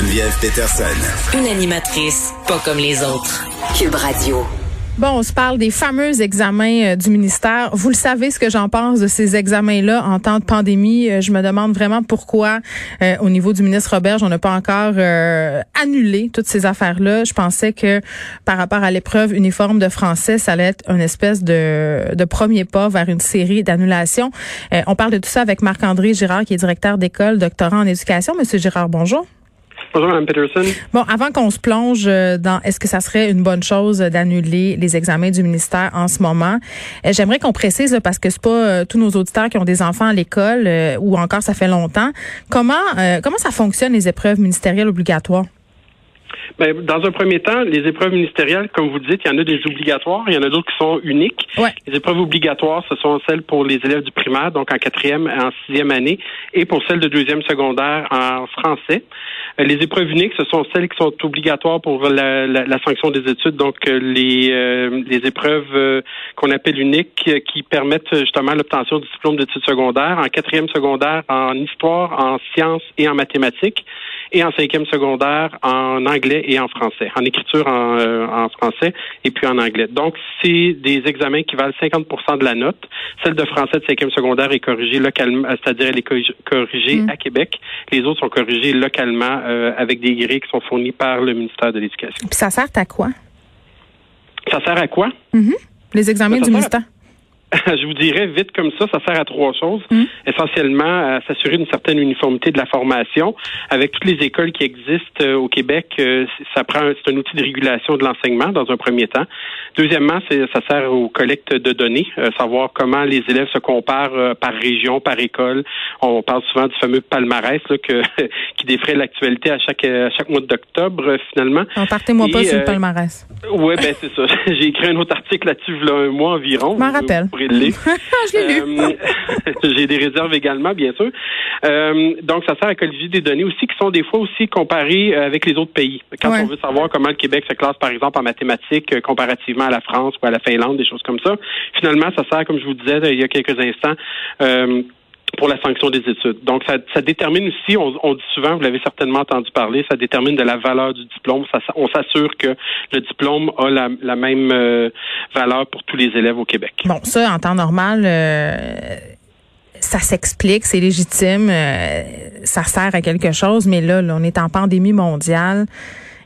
Geneviève Peterson. Une animatrice pas comme les autres. Cube Radio. Bon, on se parle des fameux examens euh, du ministère. Vous le savez ce que j'en pense de ces examens-là en temps de pandémie. Euh, je me demande vraiment pourquoi, euh, au niveau du ministre Roberge, on n'a pas encore annulé toutes ces affaires-là. Je pensais que par rapport à l'épreuve uniforme de français, ça allait être une espèce de, de premier pas vers une série d'annulations. on parle de tout ça avec Marc-André Girard, qui est directeur d'école, doctorant en éducation. Monsieur Girard, bonjour. Bonjour, Mme Peterson. Bon, avant qu'on se plonge euh, dans est-ce que ça serait une bonne chose d'annuler les examens du ministère en ce moment, euh, j'aimerais qu'on précise parce que c'est pas euh, tous nos auditeurs qui ont des enfants à l'école ou encore ça fait longtemps. Comment comment ça fonctionne les épreuves ministérielles obligatoires? Ben, dans un premier temps, les épreuves ministérielles, comme vous dites, il y en a des obligatoires, il y en a d'autres qui sont uniques. Les épreuves obligatoires, ce sont celles pour les élèves du primaire, donc en quatrième et en sixième année, et pour celles de deuxième secondaire en français. Euh, les épreuves uniques, ce sont celles qui sont obligatoires pour la, la, sanction des études, donc euh, les, euh, les épreuves qu'on appelle uniques qui permettent justement l'obtention du diplôme d'études secondaires en quatrième secondaire en histoire, en sciences et en mathématiques et en cinquième secondaire en anglais et en français, en écriture en, euh, en français et puis en anglais. Donc, c'est des examens qui valent 50% de la note. Celle de français de cinquième secondaire est corrigée localement, euh, c'est-à-dire elle est corrigée mm. à Québec. Les autres sont corrigés localement euh, avec des grilles qui sont fournies par le ministère de l'Éducation. Puis ça sert à quoi? Ça sert à quoi? Mm-hmm. Les examens du ministère. je vous dirais vite comme ça, ça sert à trois choses. Mmh. Essentiellement, à s'assurer une certaine uniformité de la formation. Avec toutes les écoles qui existent euh, au Québec, euh, ça prend c'est un outil de régulation de l'enseignement dans un premier temps. Deuxièmement, ça sert aux collectes de données, euh, savoir comment les élèves se comparent par région, par école. On parle souvent du fameux palmarès là, que, qui défraie l'actualité à chaque à chaque mois d'octobre finalement. Partez-moi pas sur le palmarès. Oui, ben c'est ça. J'ai écrit un autre article là-dessus il y a un mois environ. Je m'en rappelle. Euh, j'ai des réserves également, bien sûr. Euh, donc, ça sert à colliger des données aussi qui sont des fois aussi comparées euh, avec les autres pays. Quand on veut savoir comment le Québec se classe, par exemple, en mathématiques comparativement à la France ou à la Finlande, des choses comme ça. Finalement, ça sert, comme je vous disais il y a quelques instants, pour la sanction des études. Donc, ça, ça détermine aussi, on, on, dit souvent, vous l'avez certainement entendu parler, ça détermine de la valeur du diplôme. Ça, on s'assure que le diplôme a la, la même euh, valeur pour tous les élèves au Québec. Bon, ça, en temps normal, euh, ça s'explique, c'est légitime, euh, ça sert à quelque chose, mais là, là on est en pandémie mondiale.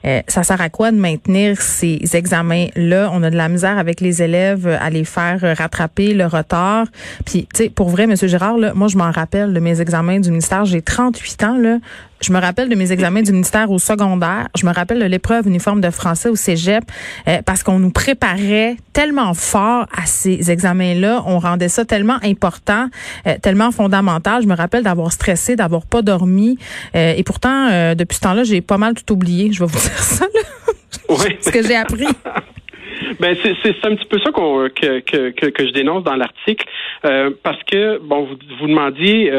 Euh, ça sert à quoi de maintenir ces examens-là? On a de la misère avec les élèves à les faire rattraper le retard. Puis, tu sais, pour vrai, Monsieur Girard, là, moi, je m'en rappelle de mes examens du ministère. J'ai 38 ans, là. Je me rappelle de mes examens du ministère au secondaire. Je me rappelle de l'épreuve uniforme de français au cégep euh, parce qu'on nous préparait tellement fort à ces examens-là. On rendait ça tellement important, euh, tellement fondamental. Je me rappelle d'avoir stressé, d'avoir pas dormi. Euh, et pourtant, depuis ce temps-là, j'ai pas mal tout oublié. Je vais vous dire ça. Oui. Ce que j'ai appris. Ben c'est un petit peu ça qu'on que, que, que, je dénonce dans l'article parce que bon vous vous demandiez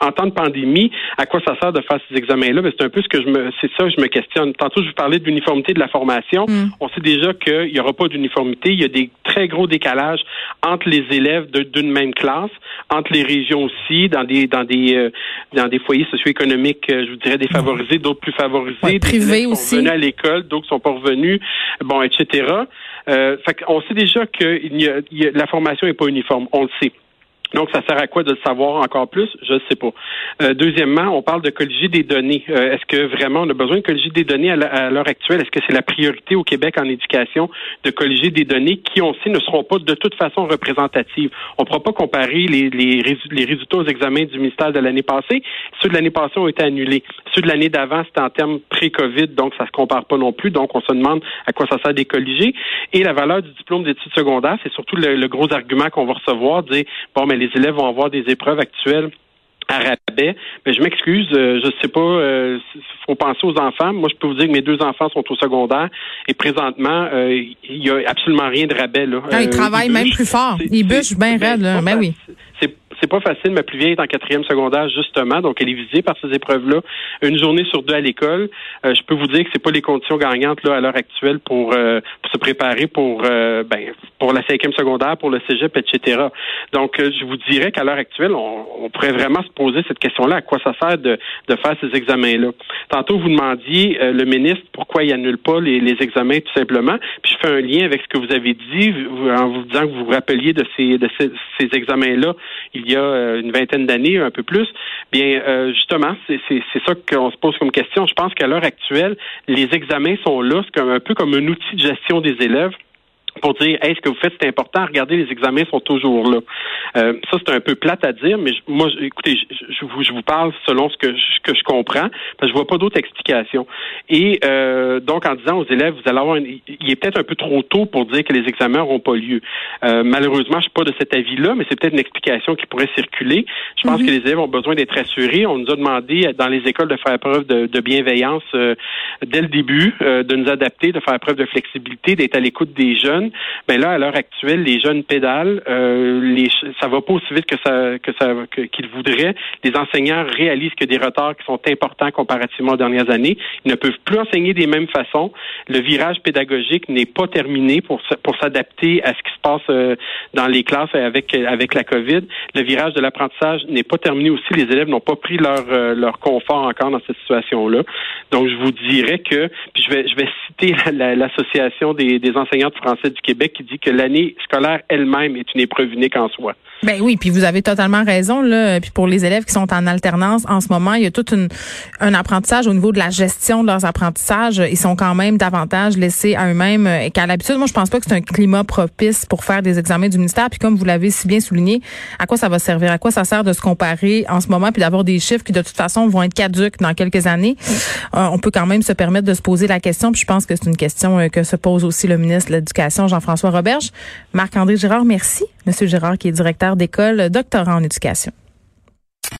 en temps de pandémie, à quoi ça sert de faire ces examens-là? C'est un peu ce que je me, c'est ça que je me questionne. Tantôt, je vous parlais de l'uniformité de la formation. Mm. On sait déjà qu'il n'y aura pas d'uniformité. Il y a des très gros décalages entre les élèves d'une même classe, entre les régions aussi, dans des dans des euh, dans des foyers socio-économiques, euh, je vous dirais défavorisés, d'autres plus favorisés, ouais, privés aussi. Sont venus à l'école, d'autres sont pas revenus, bon, etc. Euh, fait on sait déjà que il y a, la formation n'est pas uniforme. On le sait. Donc, ça sert à quoi de le savoir encore plus? Je ne sais pas. Euh, deuxièmement, on parle de colliger des données. Euh, est-ce que vraiment on a besoin de colliger des données à l'heure actuelle? Est-ce que c'est la priorité au Québec en éducation de colliger des données qui, on sait, ne seront pas de toute façon représentatives? On ne pourra pas comparer les, les, les résultats aux examens du ministère de l'année passée. Ceux de l'année passée ont été annulés. Ceux de l'année d'avant, c'était en termes pré-COVID, donc ça se compare pas non plus. Donc, on se demande à quoi ça sert des colliger. Et la valeur du diplôme d'études secondaires, c'est surtout le, gros argument qu'on va recevoir, dire, bon, mais les élèves vont avoir des épreuves actuelles à rabais. Mais je m'excuse, je sais pas, il faut penser aux enfants. Moi, je peux vous dire que mes deux enfants sont au secondaire et présentement, il y a absolument rien de rabais. Là. Ah, ils travaillent même plus fort. Ils bûchent bien raide, là. Ben oui c'est pas facile. Ma plus vieille est en quatrième secondaire, justement, donc elle est visée par ces épreuves-là. Une journée sur deux à l'école. Euh, je peux vous dire que c'est pas les conditions gagnantes là à l'heure actuelle pour, euh, se préparer pour euh, ben, pour la cinquième secondaire, pour le cégep, etc. Donc, je vous dirais qu'à l'heure actuelle, on, pourrait vraiment se poser cette question-là. À quoi ça sert de, de faire ces examens-là? Tantôt, vous demandiez le ministre pourquoi il annule pas les, les, examens tout simplement. Puis je fais un lien avec ce que vous avez dit en vous disant que vous vous rappeliez de ces de ces, ces examens-là il y a euh, une vingtaine d'années, un peu plus, bien euh, justement, c'est ça qu'on se pose comme question. Je pense qu'à l'heure actuelle, les examens sont là, c'est un peu comme un outil de gestion des élèves pour dire est-ce que vous faites c'est important regardez les examens sont toujours là. Euh, ça c'est un peu plate à dire mais moi écoutez je, vous, je vous parle selon ce que je, que je comprends parce que je vois pas d'autres explications. Et euh, donc en disant aux élèves vous allez avoir il est peut-être un peu trop tôt pour dire que les examens n'auront pas lieu. Euh, malheureusement je suis pas de cet avis là mais c'est peut-être une explication qui pourrait circuler. Je pense mhm. que les élèves ont besoin d'être assurés on nous a demandé dans les écoles de faire preuve de, de bienveillance dès le début de nous adapter de faire preuve de flexibilité d'être à l'écoute des jeunes mais là, à l'heure actuelle, les jeunes pédalent, euh, les, ça va pas aussi vite que ça que ça qu'ils voudraient. Les enseignants réalisent que des retards qui sont importants comparativement aux dernières années. Ils ne peuvent plus enseigner des mêmes façons. Le virage pédagogique n'est pas terminé pour pour s'adapter à ce qui se passe euh, dans les classes avec avec la COVID. Le virage de l'apprentissage n'est pas terminé aussi. Les élèves n'ont pas pris leur euh, leur confort encore dans cette situation-là. Donc, je vous dirais que puis je vais je vais citer l'association des, des enseignants de français du Québec qui dit que l'année scolaire elle-même est une épreuve unique en soi. Ben oui, puis vous avez totalement raison là. Puis pour les élèves qui sont en alternance en ce moment, il y a tout un apprentissage au niveau de la gestion de leurs apprentissages. Ils sont quand même davantage laissés à eux-mêmes euh, qu'à l'habitude. Moi, je pense pas que c'est un climat propice pour faire des examens du ministère. Puis comme vous l'avez si bien souligné, à quoi ça va servir? À quoi ça sert de se comparer en ce moment puis d'avoir des chiffres qui de toute façon vont être caduques dans quelques années? Euh, On peut quand même se permettre de se poser la question. Puis je pense que c'est une question euh, que se pose aussi le ministre de l'Éducation Jean-François Roberge. Marc-André Girard, merci. Monsieur Girard, qui est directeur d'école, doctorant en éducation.